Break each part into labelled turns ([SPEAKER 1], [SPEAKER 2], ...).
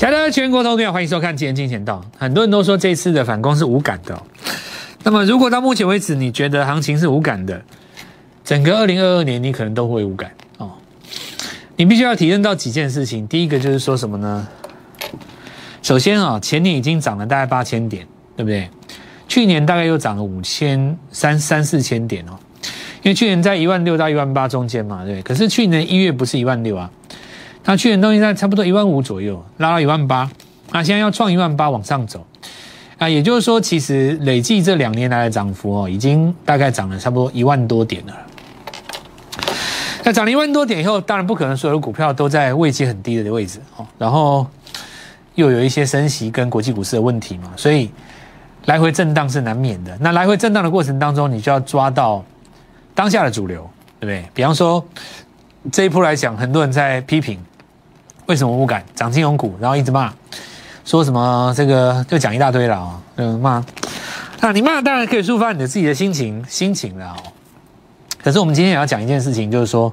[SPEAKER 1] 亲爱的全国投票，欢迎收看《今天金钱道》。很多人都说这次的反攻是无感的、那么如果到目前为止你觉得行情是无感的，整个二零二二年你可能都会无感哦。你必须要体认到几件事情。第一个就是说什么呢？首先啊、前年已经涨了大概八千点，对不对？去年大概又涨了五千三三四千点哦，因为去年在一万六到一万八中间嘛，对不对？可是去年一月不是一万六啊，那去年东西在差不多一万五左右，拉到一万八，啊，现在要创一万八往上走，啊，也就是说，其实累计这两年来的涨幅哦，已经大概涨了差不多一万多点了。那涨了一万多点以后，当然不可能所有的股票都在位阶很低的位置哦，然后又有一些升息跟国际股市的问题嘛，所以来回震荡是难免的。那来回震荡的过程当中，你就要抓到当下的主流，对不对？比方说这一波来讲，很多人在批评为什么不敢涨金融股，然后一直骂，说什么这个就讲一大堆了啊、嗯骂。那你骂当然可以抒发你的自己的心情心情了。可是我们今天也要讲一件事情，就是说，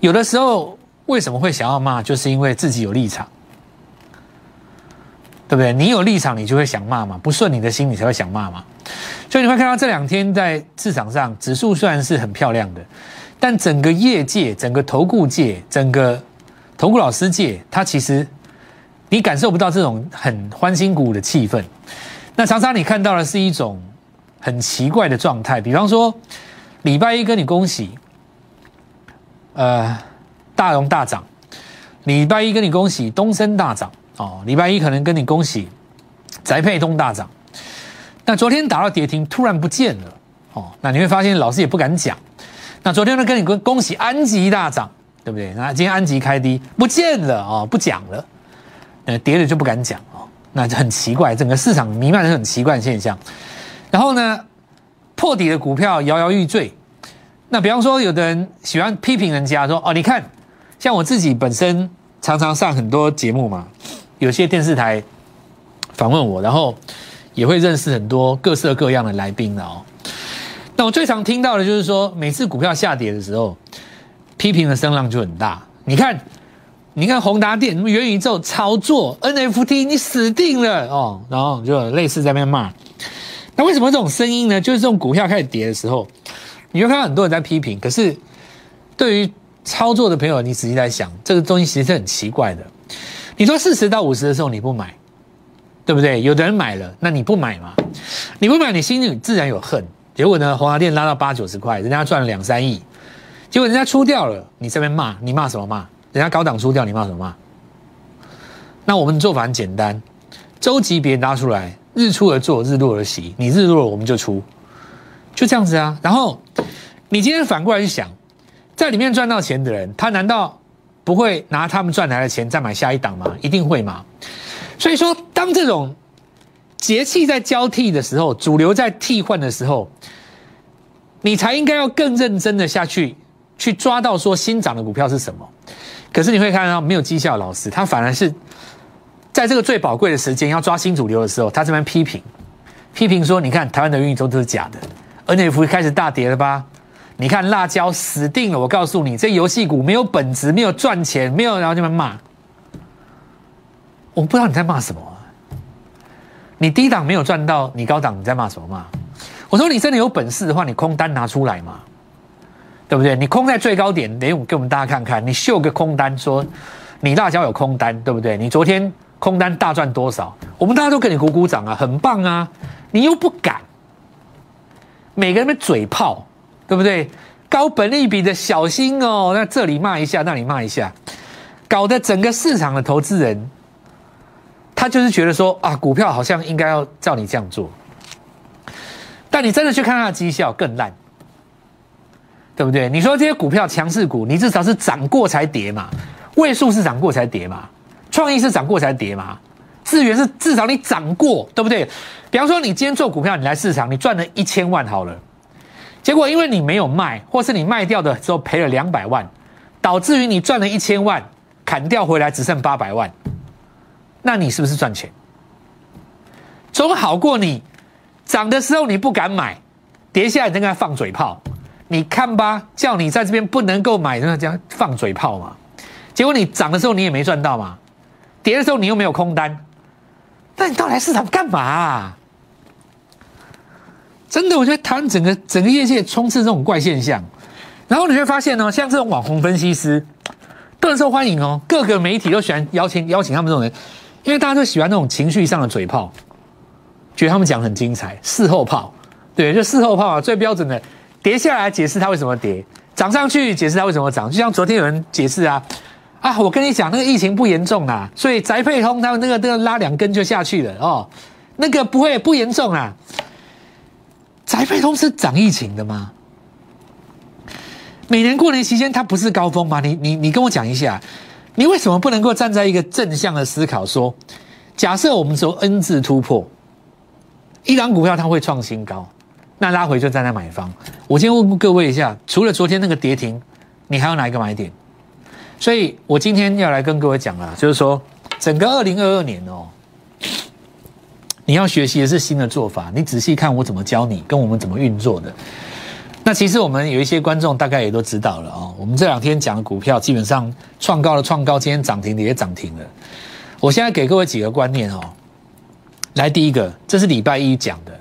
[SPEAKER 1] 有的时候为什么会想要骂，就是因为自己有立场，对不对？你有立场，你就会想骂嘛，不顺你的心，你才会想骂嘛。所以你会看到这两天在市场上，指数虽然是很漂亮的，但整个业界、整个投顾界、整个投顾老师界，他其实你感受不到这种很欢欣鼓舞的气氛。那常常你看到的是一种很奇怪的状态，比方说礼拜一跟你恭喜，呃，大荣大涨；礼拜一跟你恭喜东升大涨哦，礼拜一可能跟你恭喜宅配东大涨。那昨天打到跌停，突然不见了哦，那你会发现老师也不敢讲。那昨天呢，跟你恭恭喜安吉大涨，对不对？那今天安吉开低不见了哦，不讲了，呃，跌了就不敢讲哦，那就很奇怪，整个市场弥漫着很奇怪的现象。然后呢，破底的股票摇摇欲坠。那比方说，有的人喜欢批评人家说：“哦，你看，像我自己本身常常上很多节目嘛，有些电视台访问我，然后也会认识很多各色各样的来宾的哦。那我最常听到的就是说，每次股票下跌的时候，批评的声浪就很大。你看，你看宏达电、元宇宙炒作 NFT，你死定了哦。然后就类似在那边骂。那为什么这种声音呢？就是这种股票开始跌的时候，你会看到很多人在批评。可是对于操作的朋友，你仔细在想，这个东西其实是很奇怪的。你说四十到五十的时候你不买，对不对？有的人买了，那你不买嘛？你不买，你心里自然有恨。结果呢，宏达电拉到八九十块，人家赚了两三亿，结果人家出掉了，你这边骂，你骂什么骂？人家高档出掉，你骂什么骂？那我们的做法很简单，周级别拉出来，日出而作，日落而息，你日落了我们就出，就这样子啊。然后你今天反过来去想，在里面赚到钱的人，他难道不会拿他们赚来的钱再买下一档吗？一定会吗。所以说，当这种节气在交替的时候，主流在替换的时候，你才应该要更认真的下去，去抓到说新涨的股票是什么。可是你会看到没有绩效老师，他反而是在这个最宝贵的时间要抓新主流的时候，他这边批评，批评说：你看台湾的元宇宙都是假的，NFT 开始大跌了吧？你看辣椒死定了！我告诉你，这游戏股没有本质，没有赚钱，没有，然后这边骂。我不知道你在骂什么、你低档没有赚到，你高档你在骂什么骂？我说你真的有本事的话，你空单拿出来嘛，对不对？你空在最高点，给我给我们大家看看，你秀个空单，说你辣椒有空单，对不对？你昨天空单大赚多少？我们大家都给你鼓鼓掌啊，很棒啊！你又不敢，每个人的嘴炮，对不对？高本利比的小心哦，那这里骂一下，那里骂一下，搞得整个市场的投资人。他就是觉得说啊，股票好像应该要照你这样做，但你真的去看它的绩效更烂，对不对？你说这些股票强势股，你至少是涨过才跌嘛，位数是涨过才跌嘛，创意是涨过才跌嘛，资源是至少你涨过，对不对？比方说你今天做股票，你来市场，你赚了一千万好了，结果因为你没有卖，或是你卖掉的时候赔了两百万，导致于你赚了一千万，砍掉回来只剩八百万。那你是不是赚钱？总好过你涨的时候你不敢买，跌下来在那放嘴炮。你看吧，叫你在这边不能够买，那这样放嘴炮嘛。结果你涨的时候你也没赚到嘛，跌的时候你又没有空单，那你到来市场干嘛？真的，我觉得台湾整个整个业界充斥这种怪现象，然后你会发现呢，像这种网红分析师都很受欢迎哦，各个媒体都喜欢邀请邀请他们这种人，因为大家都喜欢那种情绪上的嘴炮，觉得他们讲很精彩。事后炮，对，就事后炮啊，最标准的，跌下来解释它为什么跌，涨上去解释它为什么涨，就像昨天有人解释啊，啊，我跟你讲那个疫情不严重啊，所以宅配通他们那个那个拉两根就下去了哦，那个不会不严重啊。宅配通是涨疫情的吗？每年过年期间它不是高峰吗？你你你跟我讲一下，你为什么不能够站在一个正向的思考，说假设我们说 N 字突破，一档股票它会创新高，那拉回就站在买方。我先问各位一下，除了昨天那个跌停，你还有哪一个买点？所以我今天要来跟各位讲了，就是说整个二零二二年哦。你要学习的是新的做法，你仔细看我怎么教你，跟我们怎么运作的。那其实我们有一些观众大概也都知道了哦。我们这两天讲的股票基本上创高了，创高，今天涨停的也涨停了。我现在给各位几个观念哦。来，第一个，这是礼拜一讲的，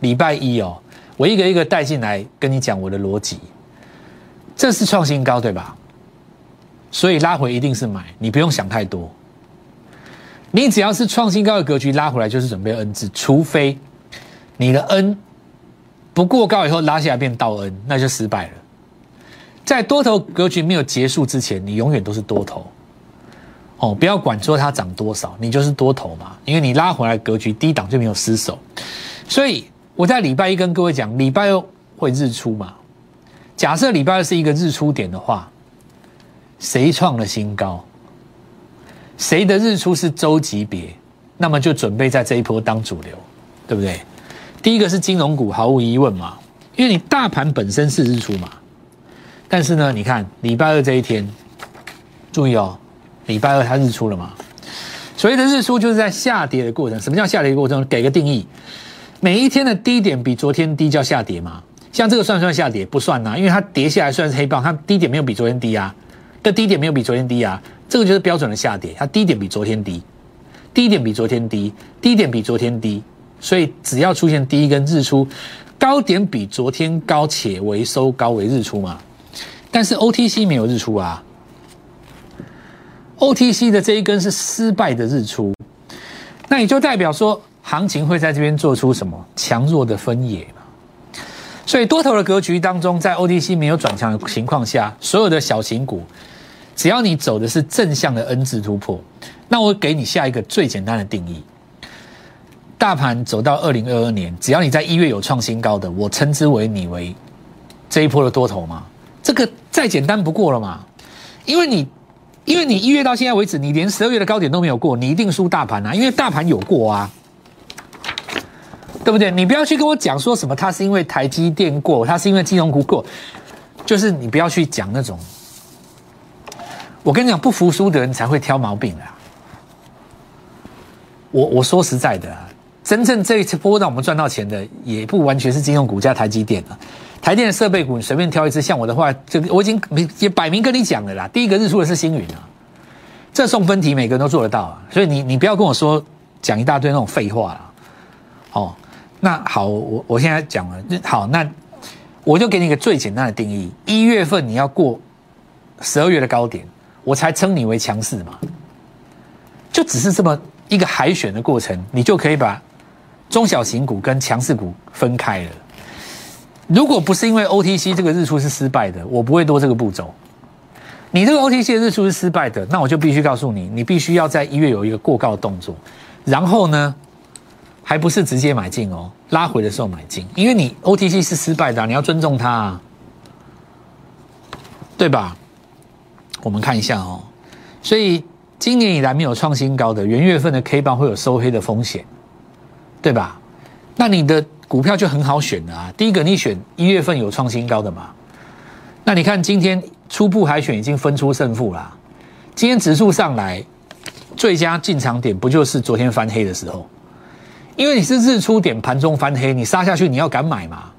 [SPEAKER 1] 礼拜一哦，我一个一个带进来跟你讲我的逻辑。这是创新高对吧？所以拉回一定是买，你不用想太多。你只要是创新高的格局拉回来，就是准备 N 字，除非你的 N 不过高以后拉下来变倒 N，那就失败了。在多头格局没有结束之前，你永远都是多头。哦，不要管说它涨多少，你就是多头嘛，因为你拉回来格局低档就没有失手。所以我在礼拜一跟各位讲，礼拜二会日出嘛。假设礼拜二是一个日出点的话，谁创了新高？谁的日出是周级别，那么就准备在这一波当主流，对不对？第一个是金融股，毫无疑问嘛，因为你大盘本身是日出嘛。但是呢，你看礼拜二这一天，注意哦，礼拜二它日出了嘛。所谓的日出就是在下跌的过程。什么叫下跌的过程？给个定义，每一天的低点比昨天低叫下跌嘛。像这个算不算下跌？不算呐，因为它跌下来算是黑棒，它低点没有比昨天低啊，的低点没有比昨天低啊。这个就是标准的下跌，它低点比昨天低，低点比昨天低，低点比昨天低，所以只要出现第一根日出，高点比昨天高且为收高为日出嘛。但是 OTC 没有日出啊，OTC 的这一根是失败的日出，那也就代表说行情会在这边做出什么强弱的分野嘛。所以多头的格局当中，在 O D C 没有转强的情况下，所有的小型股。只要你走的是正向的 N 字突破，那我给你下一个最简单的定义：大盘走到二零二二年，只要你在一月有创新高的，我称之为你为这一波的多头嘛。这个再简单不过了嘛。因为你，因为你一月到现在为止，你连十二月的高点都没有过，你一定输大盘啊。因为大盘有过啊，对不对？你不要去跟我讲说什么，它是因为台积电过，它是因为金融股过，就是你不要去讲那种。我跟你讲，不服输的人才会挑毛病的。我我说实在的，真正这一次波让我们赚到钱的，也不完全是金融股加台积电啊。台电的设备股，你随便挑一支，像我的话，就我已经也摆明跟你讲了啦。第一个日出的是星云啊，这送分题每个人都做得到啊。所以你你不要跟我说讲一大堆那种废话了。哦，那好，我我现在讲了，好，那我就给你一个最简单的定义：一月份你要过十二月的高点。我才称你为强势嘛，就只是这么一个海选的过程，你就可以把中小型股跟强势股分开了。如果不是因为 OTC 这个日出是失败的，我不会多这个步骤。你这个 OTC 的日出是失败的，那我就必须告诉你，你必须要在一月有一个过高的动作，然后呢，还不是直接买进哦，拉回的时候买进，因为你 OTC 是失败的，你要尊重它，对吧？我们看一下哦，所以今年以来没有创新高的元月份的 K 棒会有收黑的风险，对吧？那你的股票就很好选了啊。第一个，你选一月份有创新高的嘛？那你看今天初步海选已经分出胜负啦。今天指数上来，最佳进场点不就是昨天翻黑的时候？因为你是日出点盘中翻黑，你杀下去你要敢买嘛？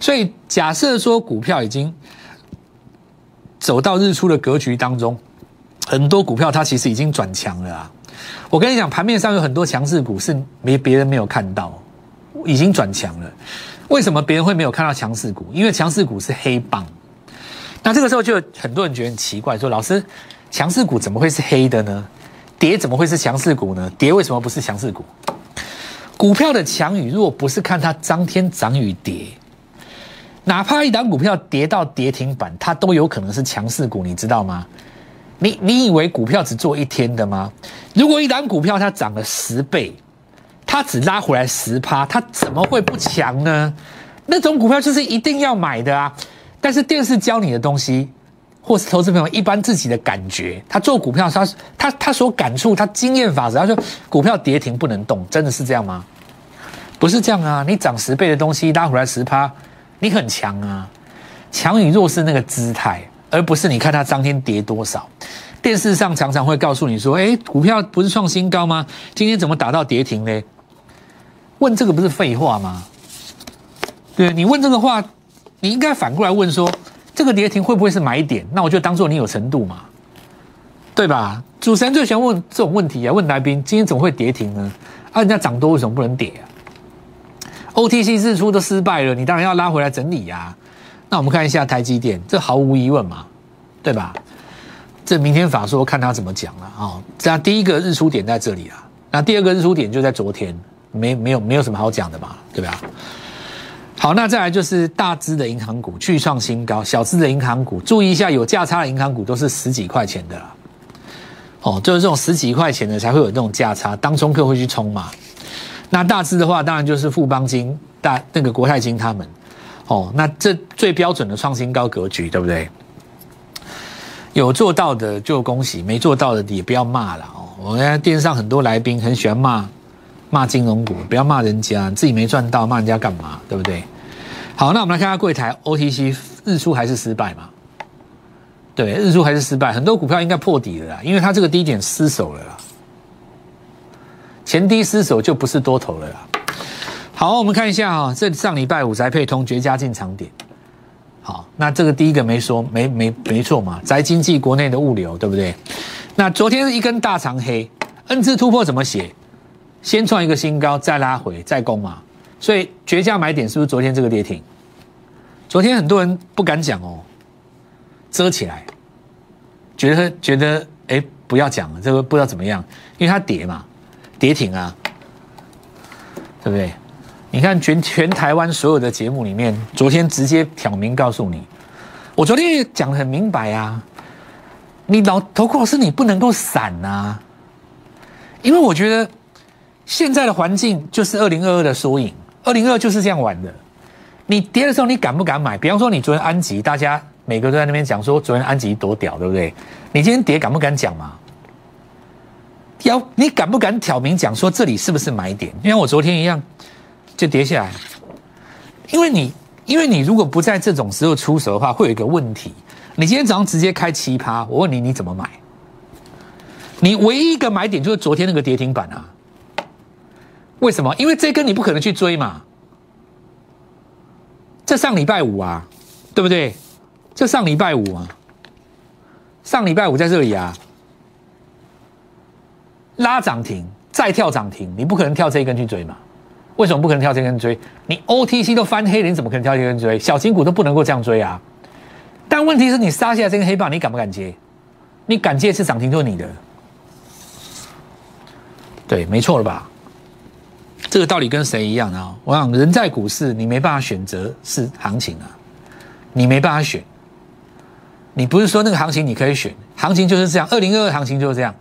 [SPEAKER 1] 所以假设说股票已经。走到日出的格局当中，很多股票它其实已经转强了啊。我跟你讲，盘面上有很多强势股是没别人没有看到，已经转强了。为什么别人会没有看到强势股？因为强势股是黑棒。那这个时候就很多人觉得很奇怪，说老师，强势股怎么会是黑的呢？跌怎么会是强势股呢？跌为什么不是强势股？股票的强与弱不是看它当天涨与跌，哪怕一档股票跌到跌停板，它都有可能是强势股，你知道吗？你你以为股票只做一天的吗？如果一档股票它涨了十倍，它只拉回来十趴，它怎么会不强呢？那种股票就是一定要买的啊！但是电视教你的东西，或是投资朋友一般自己的感觉，他做股票，他他他所感触，他经验法则，他说股票跌停不能动，真的是这样吗？不是这样啊！你涨十倍的东西拉回来十趴，你很强啊！强与弱是那个姿态。而不是你看它当天跌多少，电视上常常会告诉你说：“哎，股票不是创新高吗？今天怎么打到跌停呢？”问这个不是废话吗？对你问这个话，你应该反过来问说：“这个跌停会不会是买点？”那我就当做你有程度嘛，对吧？主持人最喜欢问这种问题啊，问来宾：“今天怎么会跌停呢？啊，人家涨多为什么不能跌啊？”OTC 日出都失败了，你当然要拉回来整理呀。那我们看一下台积电，这毫无疑问嘛，对吧？这明天法说看他怎么讲了啊。这样第一个日出点在这里啊，那第二个日出点就在昨天，没没有没有什么好讲的嘛，对吧？好，那再来就是大资的银行股去创新高，小资的银行股注意一下，有价差的银行股都是十几块钱的啦。哦，就是这种十几块钱的才会有这种价差，当中客会去冲嘛。那大资的话，当然就是富邦金、大那个国泰金他们。哦，那这最标准的创新高格局，对不对？有做到的就恭喜，没做到的也不要骂了哦。我看电视上很多来宾很喜欢骂骂金融股，不要骂人家，自己没赚到，骂人家干嘛？对不对？好，那我们来看下柜台 OTC 日出还是失败嘛？对，日出还是失败，很多股票应该破底了啦，因为它这个低点失守了啦，前低失守就不是多头了啦。好，我们看一下哈，这上礼拜五宅配通绝佳进场点。好，那这个第一个没说，没没没错嘛，宅经济国内的物流，对不对？那昨天是一根大长黑，N 字突破怎么写？先创一个新高，再拉回，再攻嘛。所以绝佳买点是不是昨天这个跌停？昨天很多人不敢讲哦，遮起来，觉得觉得哎不要讲了，这个不知道怎么样，因为它跌嘛，跌停啊，对不对？你看全全台湾所有的节目里面，昨天直接挑明告诉你，我昨天也讲的很明白啊，你老头库老师你不能够散呐，因为我觉得现在的环境就是二零二二的缩影，二零二就是这样玩的。你跌的时候你敢不敢买？比方说你昨天安吉，大家每个都在那边讲说昨天安吉多屌，对不对？你今天跌敢不敢讲嘛？要你敢不敢挑明讲说这里是不是买点？就像我昨天一样。就跌下来，因为你，因为你如果不在这种时候出手的话，会有一个问题。你今天早上直接开奇葩，我问你，你怎么买？你唯一一个买点就是昨天那个跌停板啊。为什么？因为这根你不可能去追嘛。这上礼拜五啊，对不对？这上礼拜五啊，上礼拜五在这里啊，拉涨停再跳涨停，你不可能跳这一根去追嘛。为什么不可能跳这一根追？你 OTC 都翻黑了，你怎么可能跳这一根追？小金股都不能够这样追啊！但问题是你杀下这根黑棒，你敢不敢接？你敢接是涨停就是你的，对，没错了吧？这个道理跟谁一样啊？我想人在股市，你没办法选择是行情啊，你没办法选。你不是说那个行情你可以选，行情就是这样，二零二二行情就是这样。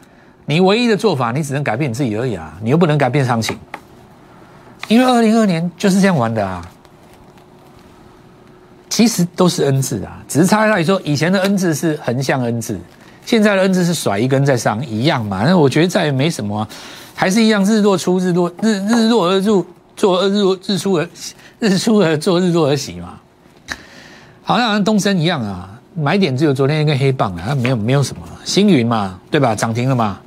[SPEAKER 1] 你唯一的做法，你只能改变你自己而已啊，你又不能改变行情。因为二零二年就是这样玩的啊，其实都是 N 字啊，只是差在那里说，以前的 N 字是横向 N 字，现在的 N 字是甩一根在上，一样嘛。那我觉得再也没什么，还是一样，日落出日落日日落而入，做日落日出而日出而作日落而息嘛。好像东升一样啊，买点只有昨天一根黑棒啊，没有没有什么星云嘛，对吧？涨停了嘛，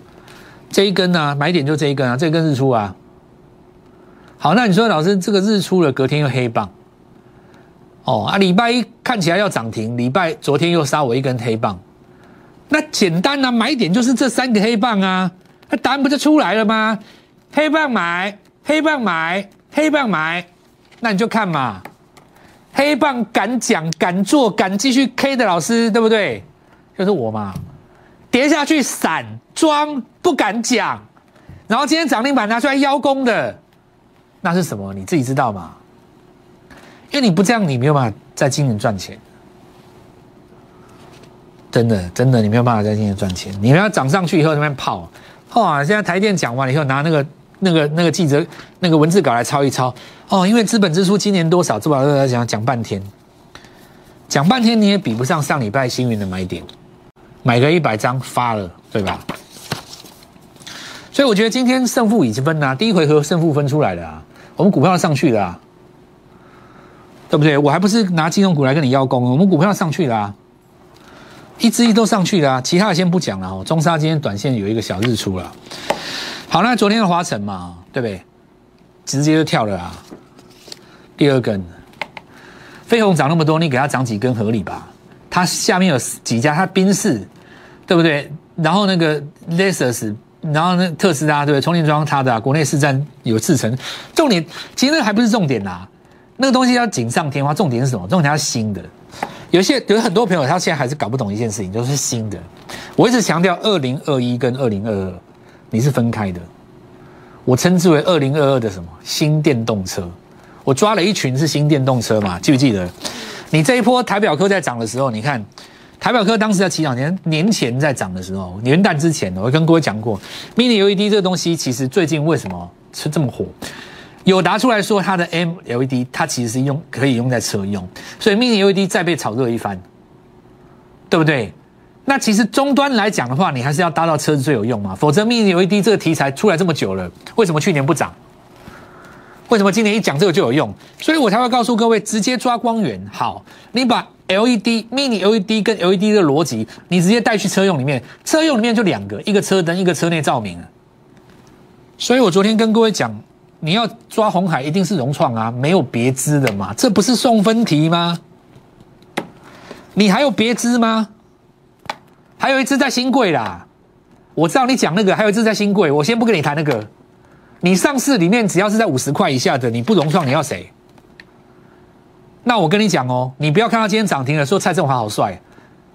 [SPEAKER 1] 这一根呢，买点就这一根啊，这根日出啊。好，那你说老师，这个日出了，隔天又黑棒，哦啊，礼拜一看起来要涨停，礼拜昨天又杀我一根黑棒，那简单啊，买点就是这三个黑棒啊，那答案不就出来了吗？黑棒买，黑棒买，黑棒买，那你就看嘛。黑棒敢讲、敢做、敢继续 K 的老师，对不对？就是我嘛。跌下去散装不敢讲，然后今天涨停板拿出来邀功的，那是什么？你自己知道吗？因为你不这样，你没有办法在今年赚钱。真的，真的，你没有办法在今年赚钱。你们要涨上去以后，那边泡，哇！现在台电讲完了以后，拿那个、那个、那个记者那个文字稿来抄一抄。哦，因为资本支出今年多少，资本在讲讲半天，讲半天你也比不上上礼拜星云的买点，买个一百张发了，对吧？所以我觉得今天胜负已经分了，第一回合胜负分出来了啊，我们股票上去了啊，对不对？我还不是拿金融股来跟你邀功，我们股票上去了啊。一只一都上去了，其他的先不讲了哦。中沙今天短线有一个小日出了，好，那昨天的华晨嘛，对不对？直接就跳了啊。第二根，飞鸿涨那么多，你给它涨几根合理吧？它下面有几家，它宾士，对不对？然后那个 Lexus，然后那特斯拉，对不对？充电桩它的国内市占有四成。重点其实那还不是重点啦，那个东西要锦上添花。重点是什么？重点要新的。有些有很多朋友，他现在还是搞不懂一件事情，就是新的。我一直强调，二零二一跟二零二二你是分开的。我称之为二零二二的什么新电动车？我抓了一群是新电动车嘛？记不记得？你这一波台表科在涨的时候，你看台表科当时在起两年年前在涨的时候，元旦之前，我跟各位讲过，Mini LED 这个东西其实最近为什么是这么火？有拿出来说，它的 M LED 它其实是用可以用在车用，所以 Mini LED 再被炒热一番，对不对？那其实终端来讲的话，你还是要搭到车子最有用嘛，否则 Mini LED 这个题材出来这么久了，为什么去年不涨？为什么今年一讲这个就有用？所以我才会告诉各位，直接抓光源。好，你把 LED Mini LED 跟 LED 的逻辑，你直接带去车用里面，车用里面就两个，一个车灯，一个车内照明所以我昨天跟各位讲。你要抓红海，一定是融创啊，没有别支的嘛？这不是送分题吗？你还有别支吗？还有一支在新贵啦，我知道你讲那个，还有一支在新贵，我先不跟你谈那个。你上市里面只要是在五十块以下的，你不融创，你要谁？那我跟你讲哦，你不要看到今天涨停了，说蔡振华好帅，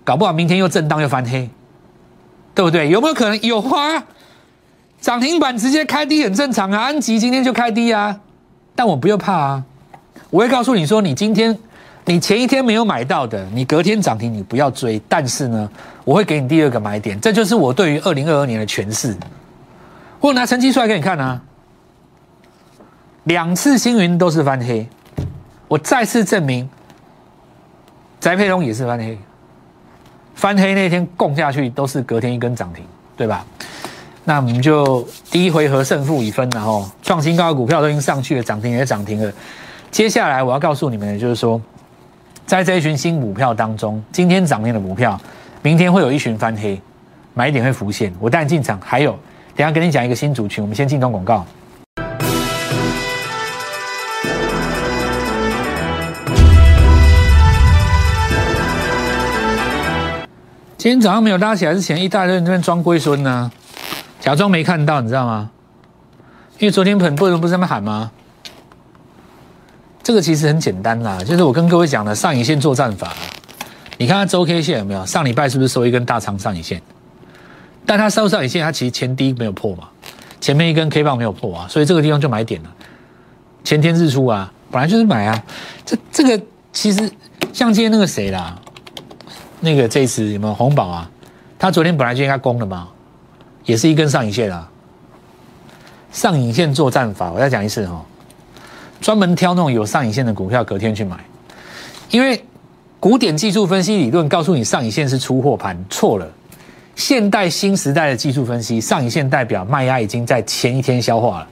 [SPEAKER 1] 搞不好明天又震荡又翻黑，对不对？有没有可能有花？涨停板直接开低很正常啊，安吉今天就开低啊，但我不用怕啊，我会告诉你说，你今天你前一天没有买到的，你隔天涨停你不要追，但是呢，我会给你第二个买点，这就是我对于二零二二年的诠释。我拿成绩出来给你看啊，两次星云都是翻黑，我再次证明，翟佩龙也是翻黑，翻黑那天供下去都是隔天一根涨停，对吧？那我们就第一回合胜负已分，然后创新高的股票都已经上去了，涨停也涨停了。接下来我要告诉你们的就是说，在这一群新股票当中，今天涨停的股票，明天会有一群翻黑，买点会浮现。我带你进场。还有，等下跟你讲一个新族群，我们先进段广告。今天早上没有拉起来之前，一大堆人那边装龟孙呢。假装没看到，你知道吗？因为昨天很多人不是在那喊吗？这个其实很简单啦，就是我跟各位讲的上影线作战法。你看它周 K 线有没有？上礼拜是不是收一根大长上影线？但它收上影线，它其实前低没有破嘛，前面一根 K 棒没有破啊，所以这个地方就买点了。前天日出啊，本来就是买啊。这这个其实像今天那个谁啦，那个这一次有没有红宝啊？他昨天本来就应该攻的嘛。也是一根上影线啊，上影线做战法，我再讲一次哈，专门挑那种有上影线的股票，隔天去买，因为古典技术分析理论告诉你上影线是出货盘，错了。现代新时代的技术分析，上影线代表卖压已经在前一天消化了。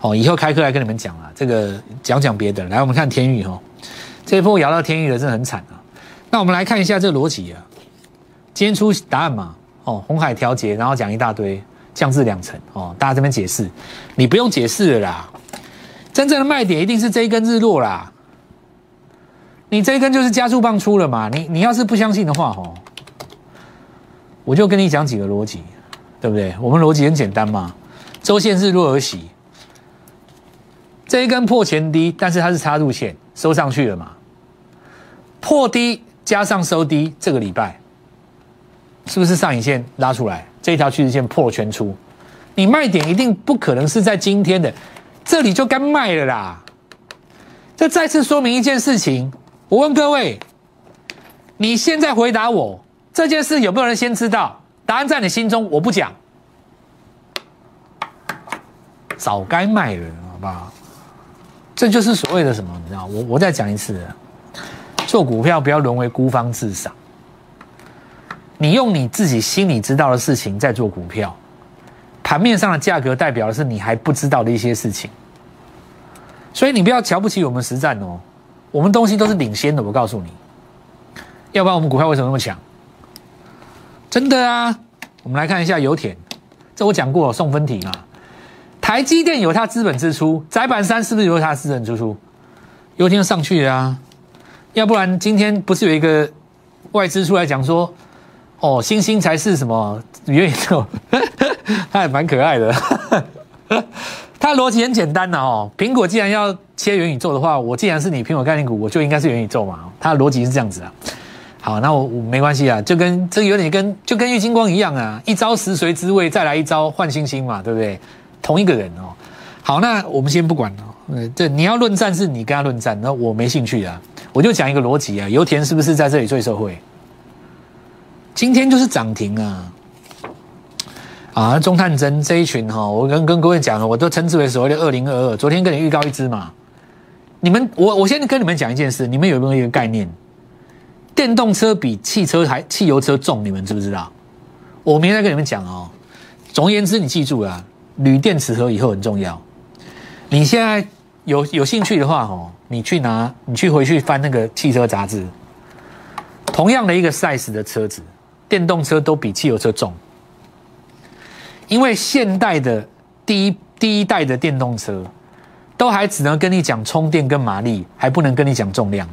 [SPEAKER 1] 哦，以后开课来跟你们讲了，这个讲讲别的。来，我们看天宇哈，这一波摇到天宇的真的很惨啊。那我们来看一下这逻辑啊，今天出答案嘛？哦，红海调节，然后讲一大堆，降至两成哦。大家这边解释，你不用解释了啦。真正的卖点一定是这一根日落啦。你这一根就是加速棒出了嘛？你你要是不相信的话，哦，我就跟你讲几个逻辑。对不对？我们逻辑很简单嘛，周线日落而息，这一根破前低，但是它是插入线收上去了嘛？破低加上收低，这个礼拜是不是上影线拉出来？这一条趋势线破了全出，你卖点一定不可能是在今天的，这里就该卖了啦。这再次说明一件事情，我问各位，你现在回答我这件事有没有人先知道？答案在你心中，我不讲，早该卖了，好不好？这就是所谓的什么？你知道？我我再讲一次，做股票不要沦为孤芳自赏。你用你自己心里知道的事情在做股票，盘面上的价格代表的是你还不知道的一些事情。所以你不要瞧不起我们实战哦，我们东西都是领先的。我告诉你，要不然我们股票为什么那么强？真的啊！我们来看一下油田，这我讲过送分题啊。台积电有它资本支出，窄板三是不是有它资本支出？油田上去啊，要不然今天不是有一个外资出来讲说，哦，星星才是什么元宇宙？他还蛮可爱的。它逻辑很简单的哦，苹果既然要切元宇宙的话，我既然是你苹果概念股，我就应该是元宇宙嘛。他的逻辑是这样子啊。好，那我我没关系啊，就跟这有点跟就跟玉金光一样啊，一招食髓知味，再来一招换星星嘛，对不对？同一个人哦。好，那我们先不管哦。呃，这你要论战是你跟他论战，那我没兴趣啊。我就讲一个逻辑啊，油田是不是在这里最受惠？今天就是涨停啊。啊，中探针这一群哈，我跟跟各位讲了，我都称之为所谓的二零二二。昨天跟你预告一支嘛，你们我我先跟你们讲一件事，你们有没有一个概念？电动车比汽车还汽油车重，你们知不知道？我明天再跟你们讲哦。总而言之，你记住啊，铝电池盒以后很重要。你现在有有兴趣的话哦，你去拿，你去回去翻那个汽车杂志，同样的一个 size 的车子，电动车都比汽油车重。因为现代的第一第一代的电动车，都还只能跟你讲充电跟马力，还不能跟你讲重量。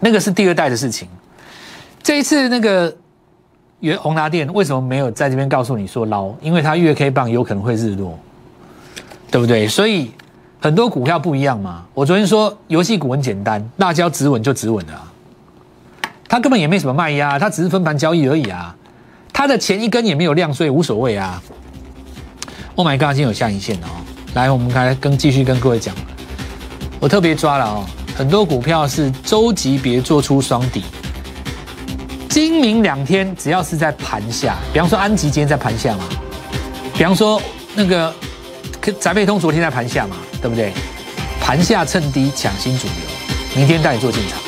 [SPEAKER 1] 那个是第二代的事情。这一次那个原宏达电为什么没有在这边告诉你说捞？因为它月 K 棒有可能会日落，对不对？所以很多股票不一样嘛。我昨天说游戏股很简单，辣椒止稳就止稳了，它根本也没什么卖压，它只是分盘交易而已啊。它的前一根也没有量，所以无所谓啊。Oh my god，今天有下影线哦。来，我们来跟继续跟各位讲，我特别抓了哦，很多股票是周级别做出双底，今明两天只要是在盘下，比方说安吉今天在盘下嘛，比方说那个宅配通昨天在盘下嘛，对不对？盘下趁低抢新主流，明天带你做进场。